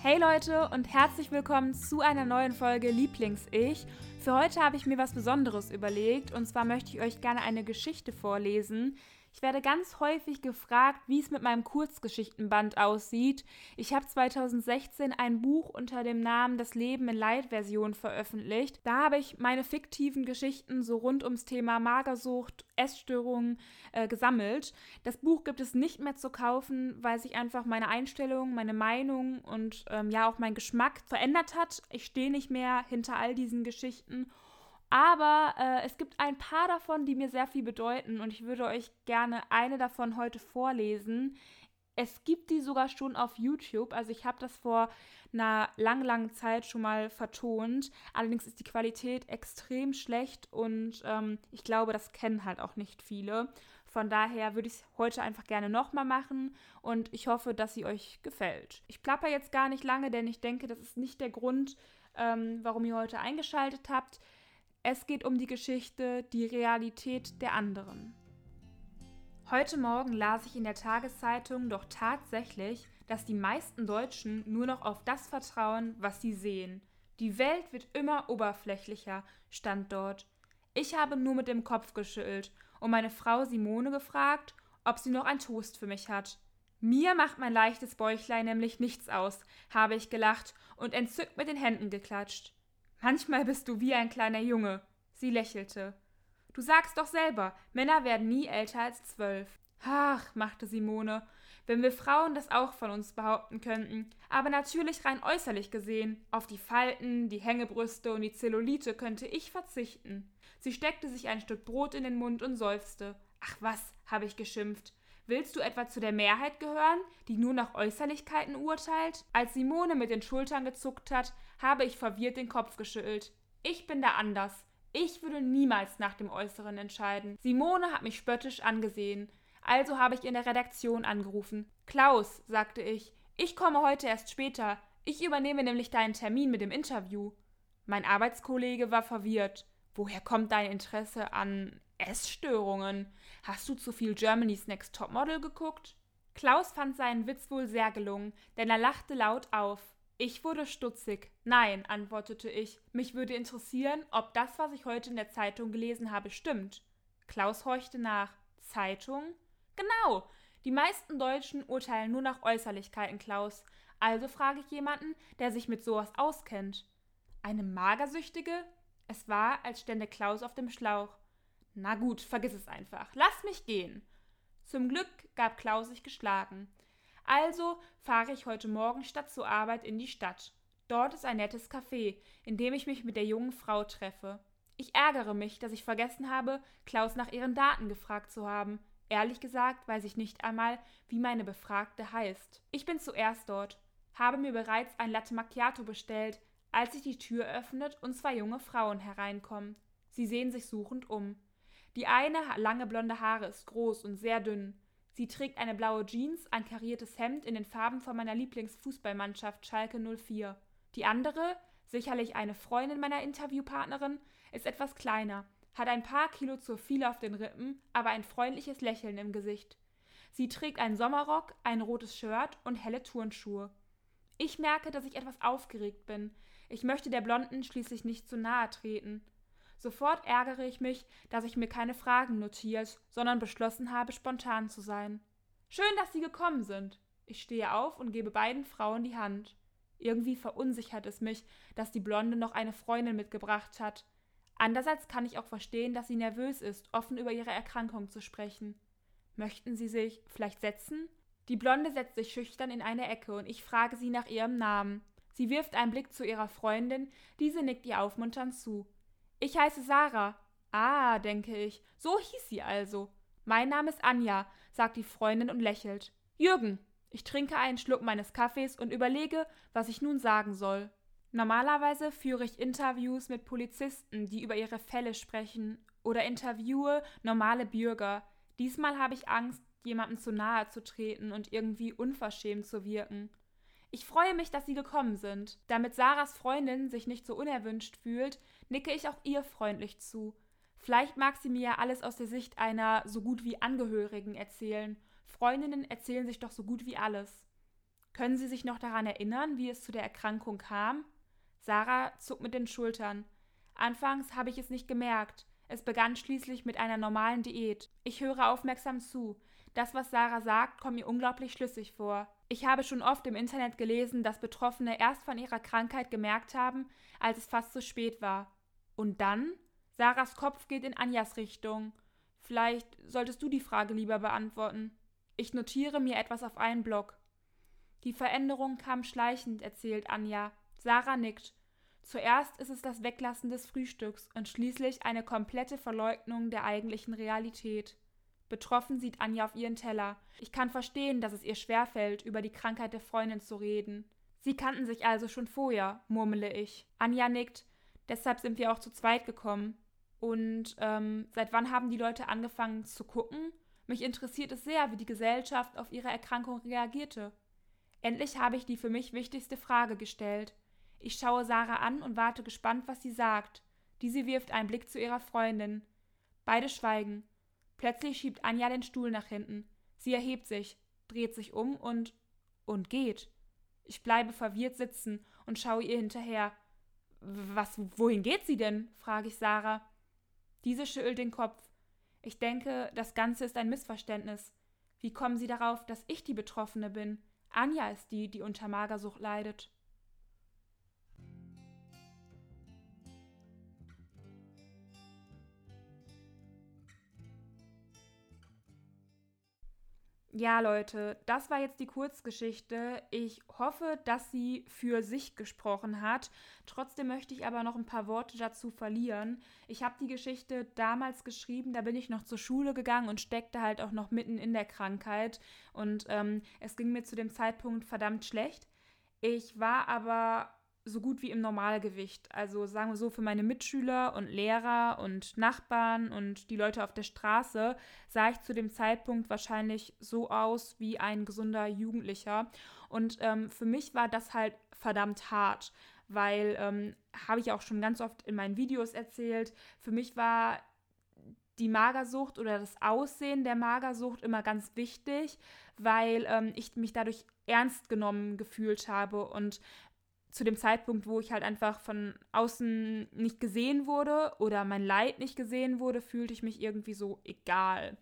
Hey Leute und herzlich willkommen zu einer neuen Folge Lieblings-Ich. Für heute habe ich mir was Besonderes überlegt und zwar möchte ich euch gerne eine Geschichte vorlesen, ich werde ganz häufig gefragt, wie es mit meinem Kurzgeschichtenband aussieht. Ich habe 2016 ein Buch unter dem Namen Das Leben in Light-Version veröffentlicht. Da habe ich meine fiktiven Geschichten so rund ums Thema Magersucht, Essstörungen äh, gesammelt. Das Buch gibt es nicht mehr zu kaufen, weil sich einfach meine Einstellung, meine Meinung und ähm, ja auch mein Geschmack verändert hat. Ich stehe nicht mehr hinter all diesen Geschichten aber äh, es gibt ein paar davon, die mir sehr viel bedeuten und ich würde euch gerne eine davon heute vorlesen. Es gibt die sogar schon auf YouTube. Also ich habe das vor einer lang, langen Zeit schon mal vertont. Allerdings ist die Qualität extrem schlecht und ähm, ich glaube, das kennen halt auch nicht viele. Von daher würde ich es heute einfach gerne nochmal machen und ich hoffe, dass sie euch gefällt. Ich plapper jetzt gar nicht lange, denn ich denke, das ist nicht der Grund, ähm, warum ihr heute eingeschaltet habt. Es geht um die Geschichte Die Realität der anderen. Heute Morgen las ich in der Tageszeitung doch tatsächlich, dass die meisten Deutschen nur noch auf das vertrauen, was sie sehen. Die Welt wird immer oberflächlicher, stand dort. Ich habe nur mit dem Kopf geschüttelt und meine Frau Simone gefragt, ob sie noch ein Toast für mich hat. Mir macht mein leichtes Bäuchlein nämlich nichts aus, habe ich gelacht und entzückt mit den Händen geklatscht. Manchmal bist du wie ein kleiner Junge. Sie lächelte. Du sagst doch selber, Männer werden nie älter als zwölf. Ach, machte Simone, wenn wir Frauen das auch von uns behaupten könnten, aber natürlich rein äußerlich gesehen, auf die Falten, die Hängebrüste und die Zellulite könnte ich verzichten. Sie steckte sich ein Stück Brot in den Mund und seufzte. Ach was, habe ich geschimpft. Willst du etwa zu der Mehrheit gehören, die nur nach Äußerlichkeiten urteilt? Als Simone mit den Schultern gezuckt hat, habe ich verwirrt den Kopf geschüttelt. Ich bin da anders. Ich würde niemals nach dem Äußeren entscheiden. Simone hat mich spöttisch angesehen. Also habe ich in der Redaktion angerufen. Klaus, sagte ich, ich komme heute erst später. Ich übernehme nämlich deinen Termin mit dem Interview. Mein Arbeitskollege war verwirrt. Woher kommt dein Interesse an Essstörungen? Hast du zu viel Germany's Next Topmodel geguckt? Klaus fand seinen Witz wohl sehr gelungen, denn er lachte laut auf. Ich wurde stutzig. Nein, antwortete ich. Mich würde interessieren, ob das, was ich heute in der Zeitung gelesen habe, stimmt. Klaus horchte nach. Zeitung? Genau. Die meisten Deutschen urteilen nur nach Äußerlichkeiten, Klaus. Also frage ich jemanden, der sich mit sowas auskennt. Eine Magersüchtige? Es war, als stände Klaus auf dem Schlauch. Na gut, vergiss es einfach. Lass mich gehen. Zum Glück gab Klaus sich geschlagen. Also fahre ich heute Morgen statt zur Arbeit in die Stadt. Dort ist ein nettes Café, in dem ich mich mit der jungen Frau treffe. Ich ärgere mich, dass ich vergessen habe, Klaus nach ihren Daten gefragt zu haben. Ehrlich gesagt weiß ich nicht einmal, wie meine Befragte heißt. Ich bin zuerst dort, habe mir bereits ein Latte Macchiato bestellt, als sich die Tür öffnet und zwei junge Frauen hereinkommen. Sie sehen sich suchend um. Die eine lange blonde Haare ist groß und sehr dünn. Sie trägt eine blaue Jeans, ein kariertes Hemd in den Farben von meiner Lieblingsfußballmannschaft Schalke 04. Die andere, sicherlich eine Freundin meiner Interviewpartnerin, ist etwas kleiner, hat ein paar Kilo zu viel auf den Rippen, aber ein freundliches Lächeln im Gesicht. Sie trägt einen Sommerrock, ein rotes Shirt und helle Turnschuhe. Ich merke, dass ich etwas aufgeregt bin. Ich möchte der Blonden schließlich nicht zu nahe treten. Sofort ärgere ich mich, dass ich mir keine Fragen notiert, sondern beschlossen habe, spontan zu sein. Schön, dass Sie gekommen sind. Ich stehe auf und gebe beiden Frauen die Hand. Irgendwie verunsichert es mich, dass die Blonde noch eine Freundin mitgebracht hat. Andererseits kann ich auch verstehen, dass sie nervös ist, offen über ihre Erkrankung zu sprechen. Möchten Sie sich vielleicht setzen? Die Blonde setzt sich schüchtern in eine Ecke und ich frage sie nach ihrem Namen. Sie wirft einen Blick zu ihrer Freundin, diese nickt ihr aufmunternd zu. Ich heiße Sarah. Ah, denke ich. So hieß sie also. Mein Name ist Anja, sagt die Freundin und lächelt. Jürgen. Ich trinke einen Schluck meines Kaffees und überlege, was ich nun sagen soll. Normalerweise führe ich Interviews mit Polizisten, die über ihre Fälle sprechen, oder interviewe normale Bürger. Diesmal habe ich Angst, jemandem zu nahe zu treten und irgendwie unverschämt zu wirken. Ich freue mich, dass Sie gekommen sind. Damit Sarahs Freundin sich nicht so unerwünscht fühlt, nicke ich auch ihr freundlich zu. Vielleicht mag sie mir ja alles aus der Sicht einer so gut wie Angehörigen erzählen. Freundinnen erzählen sich doch so gut wie alles. Können Sie sich noch daran erinnern, wie es zu der Erkrankung kam? Sarah zuckt mit den Schultern. Anfangs habe ich es nicht gemerkt. Es begann schließlich mit einer normalen Diät. Ich höre aufmerksam zu. Das, was Sarah sagt, kommt mir unglaublich schlüssig vor. Ich habe schon oft im Internet gelesen, dass Betroffene erst von ihrer Krankheit gemerkt haben, als es fast zu spät war. Und dann? Sarahs Kopf geht in Anjas Richtung. Vielleicht solltest du die Frage lieber beantworten. Ich notiere mir etwas auf einen Block. Die Veränderung kam schleichend, erzählt Anja. Sarah nickt. Zuerst ist es das Weglassen des Frühstücks und schließlich eine komplette Verleugnung der eigentlichen Realität. Betroffen sieht Anja auf ihren Teller. Ich kann verstehen, dass es ihr schwerfällt, über die Krankheit der Freundin zu reden. Sie kannten sich also schon vorher, murmele ich. Anja nickt. Deshalb sind wir auch zu zweit gekommen. Und ähm, seit wann haben die Leute angefangen zu gucken? Mich interessiert es sehr, wie die Gesellschaft auf ihre Erkrankung reagierte. Endlich habe ich die für mich wichtigste Frage gestellt. Ich schaue Sarah an und warte gespannt, was sie sagt. Diese wirft einen Blick zu ihrer Freundin. Beide schweigen. Plötzlich schiebt Anja den Stuhl nach hinten. Sie erhebt sich, dreht sich um und und geht. Ich bleibe verwirrt sitzen und schaue ihr hinterher. Was, wohin geht sie denn? frage ich Sarah. Diese schüttelt den Kopf. Ich denke, das Ganze ist ein Missverständnis. Wie kommen Sie darauf, dass ich die Betroffene bin? Anja ist die, die unter Magersucht leidet. Ja, Leute, das war jetzt die Kurzgeschichte. Ich hoffe, dass sie für sich gesprochen hat. Trotzdem möchte ich aber noch ein paar Worte dazu verlieren. Ich habe die Geschichte damals geschrieben, da bin ich noch zur Schule gegangen und steckte halt auch noch mitten in der Krankheit. Und ähm, es ging mir zu dem Zeitpunkt verdammt schlecht. Ich war aber so gut wie im Normalgewicht. Also sagen wir so, für meine Mitschüler und Lehrer und Nachbarn und die Leute auf der Straße sah ich zu dem Zeitpunkt wahrscheinlich so aus wie ein gesunder Jugendlicher. Und ähm, für mich war das halt verdammt hart, weil, ähm, habe ich auch schon ganz oft in meinen Videos erzählt, für mich war die Magersucht oder das Aussehen der Magersucht immer ganz wichtig, weil ähm, ich mich dadurch ernst genommen gefühlt habe und zu dem Zeitpunkt, wo ich halt einfach von außen nicht gesehen wurde oder mein Leid nicht gesehen wurde, fühlte ich mich irgendwie so egal.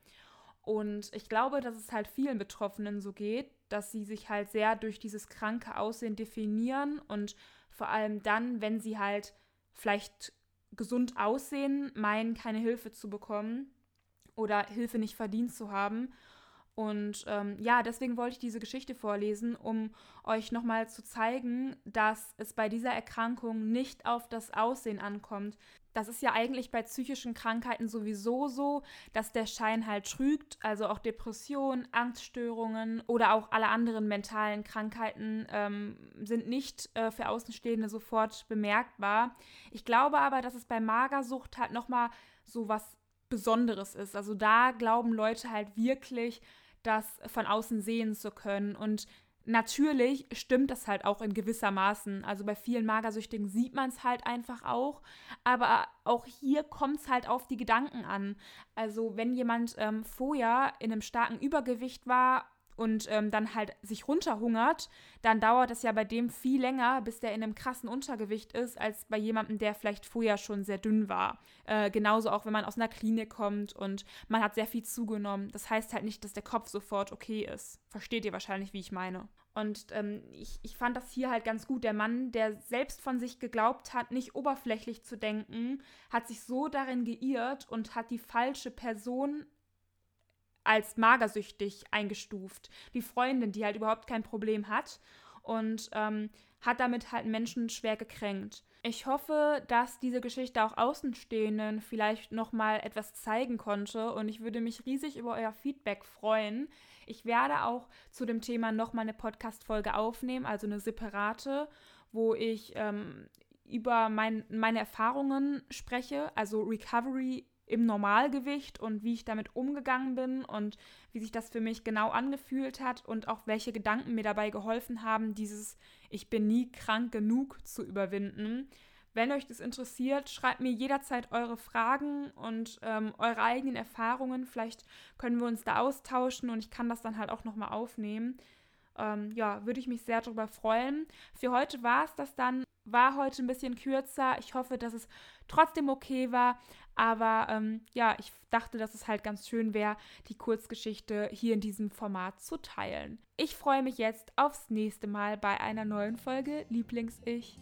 Und ich glaube, dass es halt vielen Betroffenen so geht, dass sie sich halt sehr durch dieses kranke Aussehen definieren und vor allem dann, wenn sie halt vielleicht gesund aussehen, meinen, keine Hilfe zu bekommen oder Hilfe nicht verdient zu haben und ähm, ja, deswegen wollte ich diese Geschichte vorlesen, um euch nochmal zu zeigen, dass es bei dieser Erkrankung nicht auf das Aussehen ankommt. Das ist ja eigentlich bei psychischen Krankheiten sowieso so, dass der Schein halt trügt. Also auch Depressionen, Angststörungen oder auch alle anderen mentalen Krankheiten ähm, sind nicht äh, für Außenstehende sofort bemerkbar. Ich glaube aber, dass es bei Magersucht halt nochmal so was Besonderes ist. Also da glauben Leute halt wirklich, das von außen sehen zu können. Und natürlich stimmt das halt auch in gewisser Maßen. Also bei vielen Magersüchtigen sieht man es halt einfach auch. Aber auch hier kommt es halt auf die Gedanken an. Also wenn jemand ähm, vorher in einem starken Übergewicht war und ähm, dann halt sich runterhungert, dann dauert es ja bei dem viel länger, bis der in einem krassen Untergewicht ist, als bei jemandem, der vielleicht vorher schon sehr dünn war. Äh, genauso auch, wenn man aus einer Klinik kommt und man hat sehr viel zugenommen. Das heißt halt nicht, dass der Kopf sofort okay ist. Versteht ihr wahrscheinlich, wie ich meine. Und ähm, ich, ich fand das hier halt ganz gut. Der Mann, der selbst von sich geglaubt hat, nicht oberflächlich zu denken, hat sich so darin geirrt und hat die falsche Person als magersüchtig eingestuft. Die Freundin, die halt überhaupt kein Problem hat und ähm, hat damit halt Menschen schwer gekränkt. Ich hoffe, dass diese Geschichte auch Außenstehenden vielleicht nochmal etwas zeigen konnte und ich würde mich riesig über euer Feedback freuen. Ich werde auch zu dem Thema nochmal eine Podcast-Folge aufnehmen, also eine separate, wo ich ähm, über mein, meine Erfahrungen spreche, also Recovery im Normalgewicht und wie ich damit umgegangen bin und wie sich das für mich genau angefühlt hat und auch welche Gedanken mir dabei geholfen haben, dieses Ich bin nie krank genug zu überwinden. Wenn euch das interessiert, schreibt mir jederzeit eure Fragen und ähm, eure eigenen Erfahrungen. Vielleicht können wir uns da austauschen und ich kann das dann halt auch nochmal aufnehmen. Ähm, ja, würde ich mich sehr darüber freuen. Für heute war es das dann. War heute ein bisschen kürzer. Ich hoffe, dass es trotzdem okay war. Aber ähm, ja, ich dachte, dass es halt ganz schön wäre, die Kurzgeschichte hier in diesem Format zu teilen. Ich freue mich jetzt aufs nächste Mal bei einer neuen Folge Lieblings-Ich.